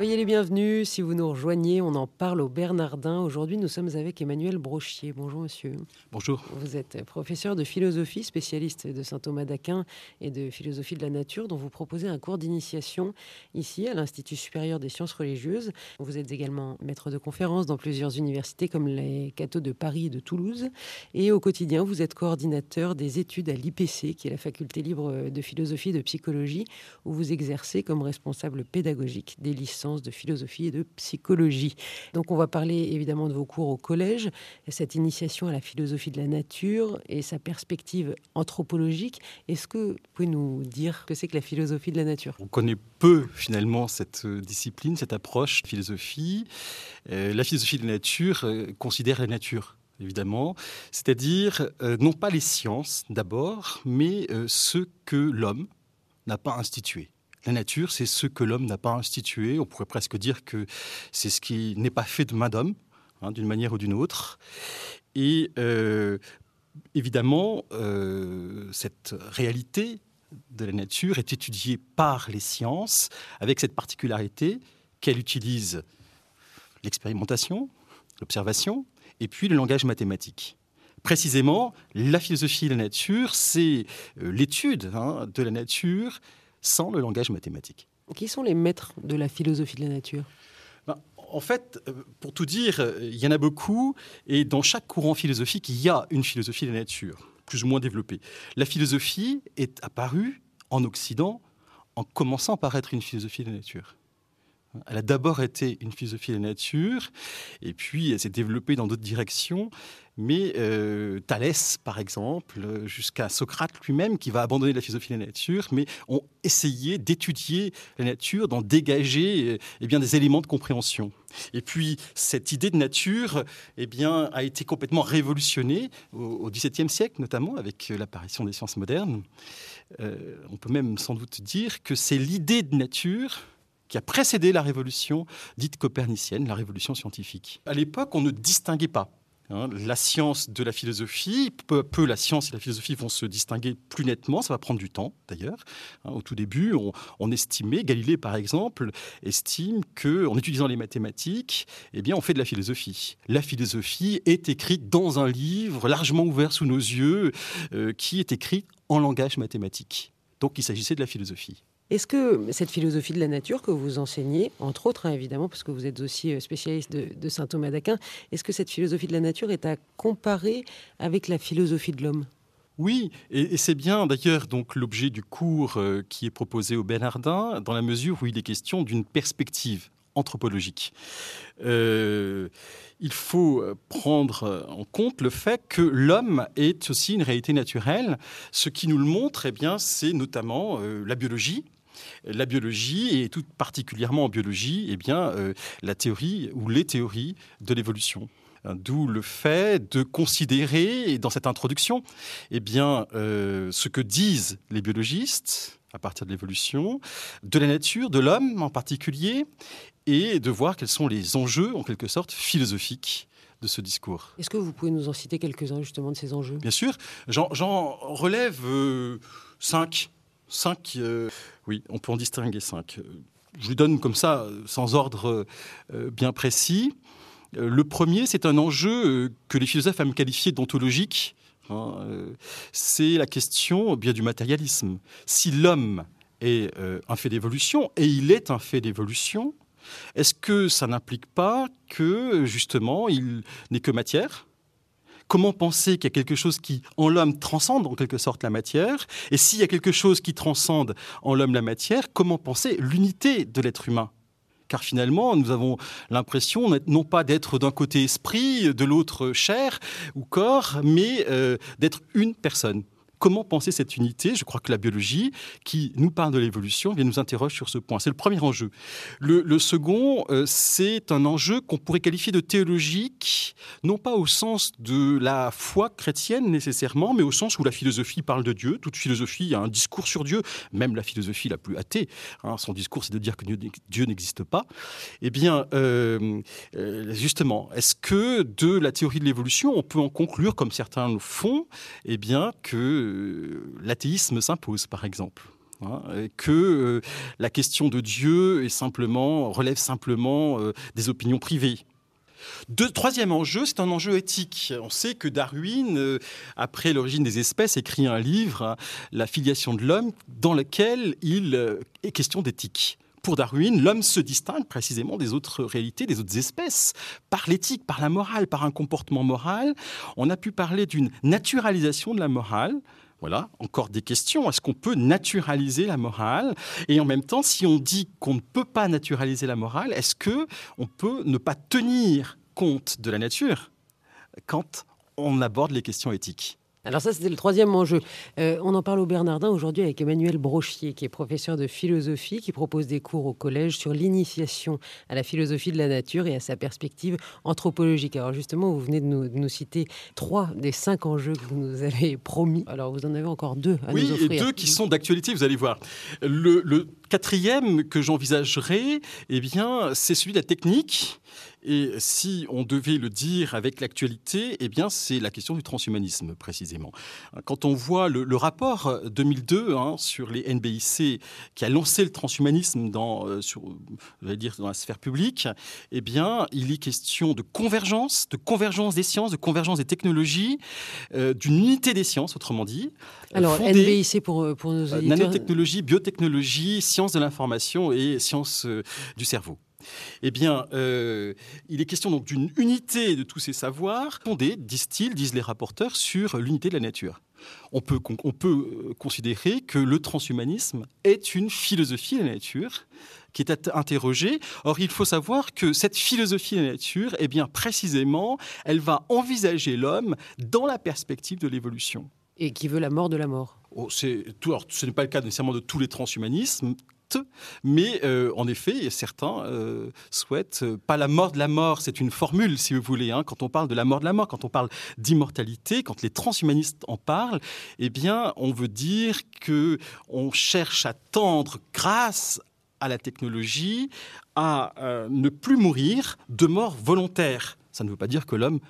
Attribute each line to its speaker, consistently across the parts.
Speaker 1: Soyez les bienvenus. Si vous nous rejoignez, on en parle au Bernardin. Aujourd'hui, nous sommes avec Emmanuel Brochier. Bonjour, monsieur.
Speaker 2: Bonjour.
Speaker 1: Vous êtes professeur de philosophie, spécialiste de saint Thomas d'Aquin et de philosophie de la nature, dont vous proposez un cours d'initiation ici à l'Institut supérieur des sciences religieuses. Vous êtes également maître de conférences dans plusieurs universités comme les cathos de Paris et de Toulouse. Et au quotidien, vous êtes coordinateur des études à l'IPC, qui est la faculté libre de philosophie et de psychologie, où vous exercez comme responsable pédagogique des licences de philosophie et de psychologie. Donc on va parler évidemment de vos cours au collège, cette initiation à la philosophie de la nature et sa perspective anthropologique. Est-ce que vous pouvez nous dire que c'est que la philosophie de la nature?
Speaker 2: On connaît peu finalement cette euh, discipline, cette approche philosophie. Euh, la philosophie de la nature euh, considère la nature évidemment, c'est-à-dire non pas les sciences d'abord, mais ce que l'homme n'a pas institué. La nature, c'est ce que l'homme n'a pas institué. On pourrait presque dire que c'est ce qui n'est pas fait de main d'homme, hein, d'une manière ou d'une autre. Et euh, évidemment, euh, cette réalité de la nature est étudiée par les sciences, avec cette particularité qu'elle utilise l'expérimentation, l'observation, et puis le langage mathématique. Précisément, la philosophie de la nature, c'est euh, l'étude hein, de la nature sans le langage mathématique.
Speaker 1: Qui sont les maîtres de la philosophie de la nature?
Speaker 2: Ben, en fait, euh, pour tout dire, euh, il y en a beaucoup, et dans chaque courant philosophique, il y a une philosophie de la nature, plus ou moins développée. La philosophie est apparue en Occident en commençant par être une philosophie de la nature. Elle a d'abord été une philosophie de la nature, et puis elle s'est développée dans d'autres directions. Mais euh, Thalès, par exemple, jusqu'à Socrate lui-même, qui va abandonner la philosophie de la nature, mais ont essayé d'étudier la nature, d'en dégager eh bien, des éléments de compréhension. Et puis, cette idée de nature eh bien, a été complètement révolutionnée au XVIIe siècle, notamment avec l'apparition des sciences modernes. Euh, on peut même sans doute dire que c'est l'idée de nature qui a précédé la révolution dite copernicienne, la révolution scientifique. À l'époque, on ne distinguait pas hein, la science de la philosophie. Peu à peu, la science et la philosophie vont se distinguer plus nettement. Ça va prendre du temps, d'ailleurs. Hein, au tout début, on, estimait, Galilée par exemple, estime que, en utilisant les mathématiques, eh bien, on fait de la philosophie. La philosophie est écrite dans un livre largement ouvert sous nos yeux, euh, qui est écrit en langage mathématique. Donc, il s'agissait de la philosophie.
Speaker 1: Est-ce que cette philosophie de la nature que vous enseignez, entre autres hein, évidemment, parce que vous êtes aussi euh, spécialiste de, saint Thomas d'Aquin, est-ce que cette philosophie de la nature est à comparer avec la philosophie de l'homme?
Speaker 2: Oui, et, c'est bien d'ailleurs donc l'objet du cours euh, qui est proposé au Bernardin, dans la mesure où il est question d'une perspective anthropologique. Euh, il faut prendre en compte le fait que l'homme est aussi une réalité naturelle. Ce qui nous le montre, eh bien, c'est notamment la biologie, la biologie, et tout particulièrement en biologie, eh bien, euh, la théorie ou les théories de l'évolution. D'où le fait de considérer, dans cette introduction, eh bien, euh, ce que disent les biologistes à partir de l'évolution, de la nature, de l'homme en particulier, et de voir quels sont les enjeux, en quelque sorte, philosophiques de ce discours.
Speaker 1: Est-ce que vous pouvez nous en citer quelques-uns justement de ces enjeux?
Speaker 2: Bien sûr. J'en relève euh, cinq. Cinq, oui, on peut en distinguer cinq. Je vous donne comme ça, sans ordre euh, bien précis. Euh, le premier, c'est un enjeu euh, que les philosophes aiment qualifier d'ontologique. Hein, c'est la question bien du matérialisme. Si l'homme est un fait d'évolution, et il est un fait d'évolution, est-ce que ça n'implique pas que justement il n'est que matière? Comment penser qu'il y a quelque chose qui, en l'homme, transcende en quelque sorte la matière Et s'il y a quelque chose qui transcende en l'homme la matière, comment penser l'unité de l'être humain? Car finalement, nous avons l'impression non pas d'être d'un côté esprit, de l'autre chair ou corps, mais euh, d'être une personne comment penser cette unité Je crois que la biologie, qui nous parle de l'évolution, vient nous interroge sur ce point. C'est le premier enjeu. Le, second, euh, c'est un enjeu qu'on pourrait qualifier de théologique, non pas au sens de la foi chrétienne nécessairement, mais au sens où la philosophie parle de Dieu. Toute philosophie a un discours sur Dieu, même la philosophie la plus athée. Hein, son discours, c'est de dire que Dieu n'existe pas. Eh bien, euh, euh, justement, est-ce que de la théorie de l'évolution, on peut en conclure, comme certains le font, eh bien, que euh, l'athéisme s'impose, par exemple hein, que la question de Dieu relève simplement des opinions privées. Troisième enjeu, c'est un enjeu éthique. On sait que Darwin, euh, après l'origine des espèces, écrit un livre, hein, La filiation de l'homme, dans lequel il euh, est question d'éthique. Pour Darwin, l'homme se distingue précisément des autres réalités, des autres espèces, par l'éthique, par la morale, par un comportement moral. On a pu parler d'une naturalisation de la morale, voilà, encore des questions. Est-ce qu'on peut naturaliser la morale? Et en même temps, si on dit qu'on ne peut pas naturaliser la morale, est-ce que on peut ne pas tenir compte de la nature quand on aborde les questions éthiques?
Speaker 1: Alors ça, c'était le troisième enjeu. Euh, on en parle au Bernardin aujourd'hui avec Emmanuel Brochier, qui est professeur de philosophie, qui propose des cours au collège sur l'initiation à la philosophie de la nature et à sa perspective anthropologique. Alors justement, vous venez de nous, citer trois des cinq enjeux que vous nous avez promis. Alors vous en avez encore deux à
Speaker 2: nous
Speaker 1: offrir.
Speaker 2: Oui, et deux qui sont d'actualité, vous allez voir. Le, le quatrième que j'envisagerais, eh bien, c'est celui de la technique et si on devait le dire avec l'actualité, eh bien, c'est la question du transhumanisme, précisément. Quand on voit le, rapport 2002 hein, sur les NBIC qui a lancé le transhumanisme dans, euh, sur, dire, dans la sphère publique, eh bien, il est question de convergence, de convergence des sciences, de convergence des technologies, euh, d'une unité des sciences, autrement dit.
Speaker 1: Alors, NBIC pour, euh, pour nos éditeurs.
Speaker 2: nanotechnologie, biotechnologie, sciences de l'information et sciences du cerveau. Eh bien, euh, il est question donc d'une unité de tous ces savoirs fondée, disent-ils, disent les rapporteurs, sur l'unité de la nature. On peut, on peut euh, considérer que le transhumanisme est une philosophie de la nature qui est interrogée. Or, il faut savoir que cette philosophie de la nature, eh bien, précisément, elle va envisager l'homme dans la perspective de l'évolution.
Speaker 1: Et qui veut la mort de la mort.
Speaker 2: Oh, tout, alors, ce n'est pas le cas nécessairement de tous les transhumanismes, mais euh, en effet, certains euh, souhaitent euh, pas la mort de la mort, c'est une formule si vous voulez. Hein. quand on parle de la mort de la mort, quand on parle d'immortalité, quand les transhumanistes en parlent, eh bien, on veut dire que on cherche à tendre grâce à la technologie à ne plus mourir de mort volontaire. Ça ne veut pas dire que l'homme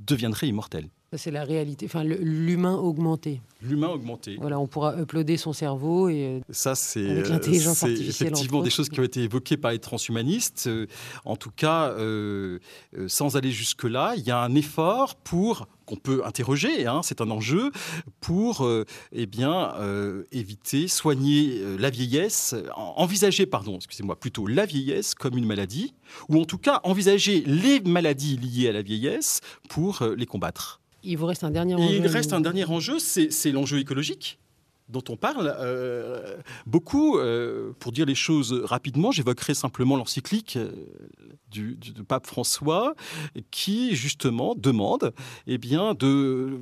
Speaker 2: deviendrait immortel.
Speaker 1: C'est la réalité, enfin l'humain augmenté.
Speaker 2: L'humain augmenté.
Speaker 1: Voilà, on pourra uploader son cerveau et euh,
Speaker 2: ça c'est l'intelligence artificielle. Effectivement, des choses qui ont été évoquées par les transhumanistes. Euh, en tout cas, euh, sans aller jusque là, il y a un effort pour qu'on peut interroger, hein, c'est un enjeu pour eh bien éviter, soigner la vieillesse, envisager, pardon, excusez-moi, plutôt la vieillesse comme une maladie, ou en tout cas envisager les maladies liées à la vieillesse pour les combattre.
Speaker 1: Il vous reste un dernier enjeu.
Speaker 2: il reste un dernier enjeu, c'est l'enjeu écologique dont on parle euh, beaucoup. Euh, pour dire les choses rapidement, j'évoquerai simplement l'encyclique euh, du, pape François qui justement demande eh bien, de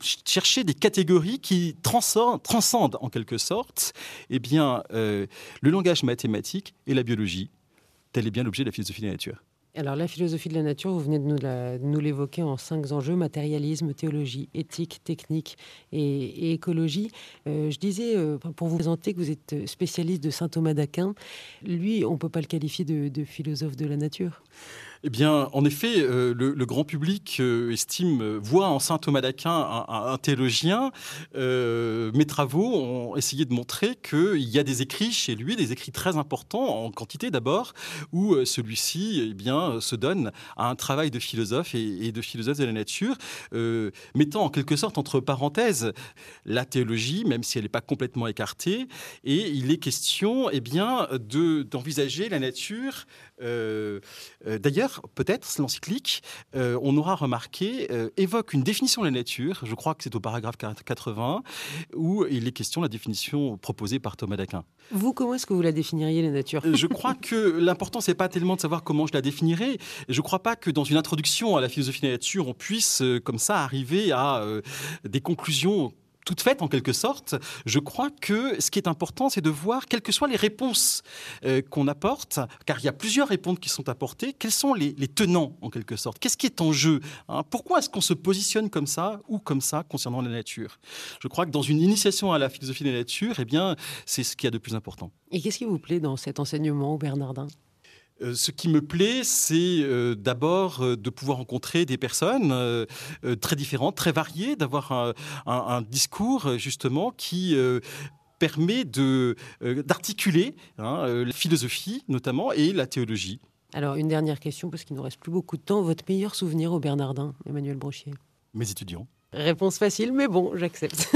Speaker 2: chercher des catégories qui transcendent, transcendent en quelque sorte eh bien, le langage mathématique et la biologie. Tel est bien l'objet de la philosophie de la nature.
Speaker 1: Alors la philosophie de la nature, vous venez de nous, l'évoquer en cinq enjeux, matérialisme, théologie, éthique, technique et, écologie. Euh, je disais, euh, pour vous présenter, que vous êtes spécialiste de saint Thomas d'Aquin. Lui, on ne peut pas le qualifier de philosophe de la nature
Speaker 2: eh bien, en effet, euh, le, grand public euh, estime, euh, voit en saint Thomas d'Aquin un, théologien. mes travaux ont essayé de montrer qu'il y a des écrits chez lui, des écrits très importants en quantité d'abord, où celui-ci eh bien, se donne à un travail de philosophe et, de philosophe de la nature, mettant en quelque sorte entre parenthèses la théologie, même si elle n'est pas complètement écartée. Et il est question eh bien, d'envisager la nature euh, d'ailleurs, peut-être l'encyclique, euh, on aura remarqué, évoque une définition de la nature, je crois que c'est au paragraphe 80, où il est question de la définition proposée par Thomas d'Aquin.
Speaker 1: Vous, comment est-ce que vous la définiriez, la nature?
Speaker 2: Je crois que l'important, c'est pas tellement de savoir comment je la définirais. Je ne crois pas que dans une introduction à la philosophie de la nature, on puisse, comme ça, arriver à des conclusions toute faite en quelque sorte, je crois que ce qui est important, c'est de voir, quelles que soient les réponses euh, qu'on apporte, car il y a plusieurs réponses qui sont apportées, quels sont les, tenants en quelque sorte? Qu'est-ce qui est en jeu hein? Pourquoi est-ce qu'on se positionne comme ça ou comme ça concernant la nature? Je crois que dans une initiation à la philosophie de la nature, eh bien, c'est ce qu'il y a de plus important.
Speaker 1: Et qu'est-ce qui vous plaît dans cet enseignement Bernardin?
Speaker 2: Euh, ce qui me plaît, c'est euh, d'abord euh, de pouvoir rencontrer des personnes très différentes, très variées, d'avoir un, discours justement qui permet d'articuler hein, la philosophie notamment et la théologie.
Speaker 1: Alors une dernière question parce qu'il nous reste plus beaucoup de temps. Votre meilleur souvenir au Bernardin, Emmanuel Brochier?
Speaker 2: Mes étudiants.
Speaker 1: Réponse facile, mais bon, j'accepte.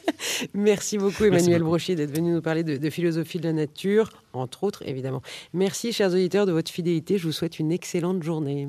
Speaker 1: Merci beaucoup Emmanuel Brochier d'être venu nous parler de, philosophie de la nature, entre autres évidemment. Merci chers auditeurs de votre fidélité, je vous souhaite une excellente journée.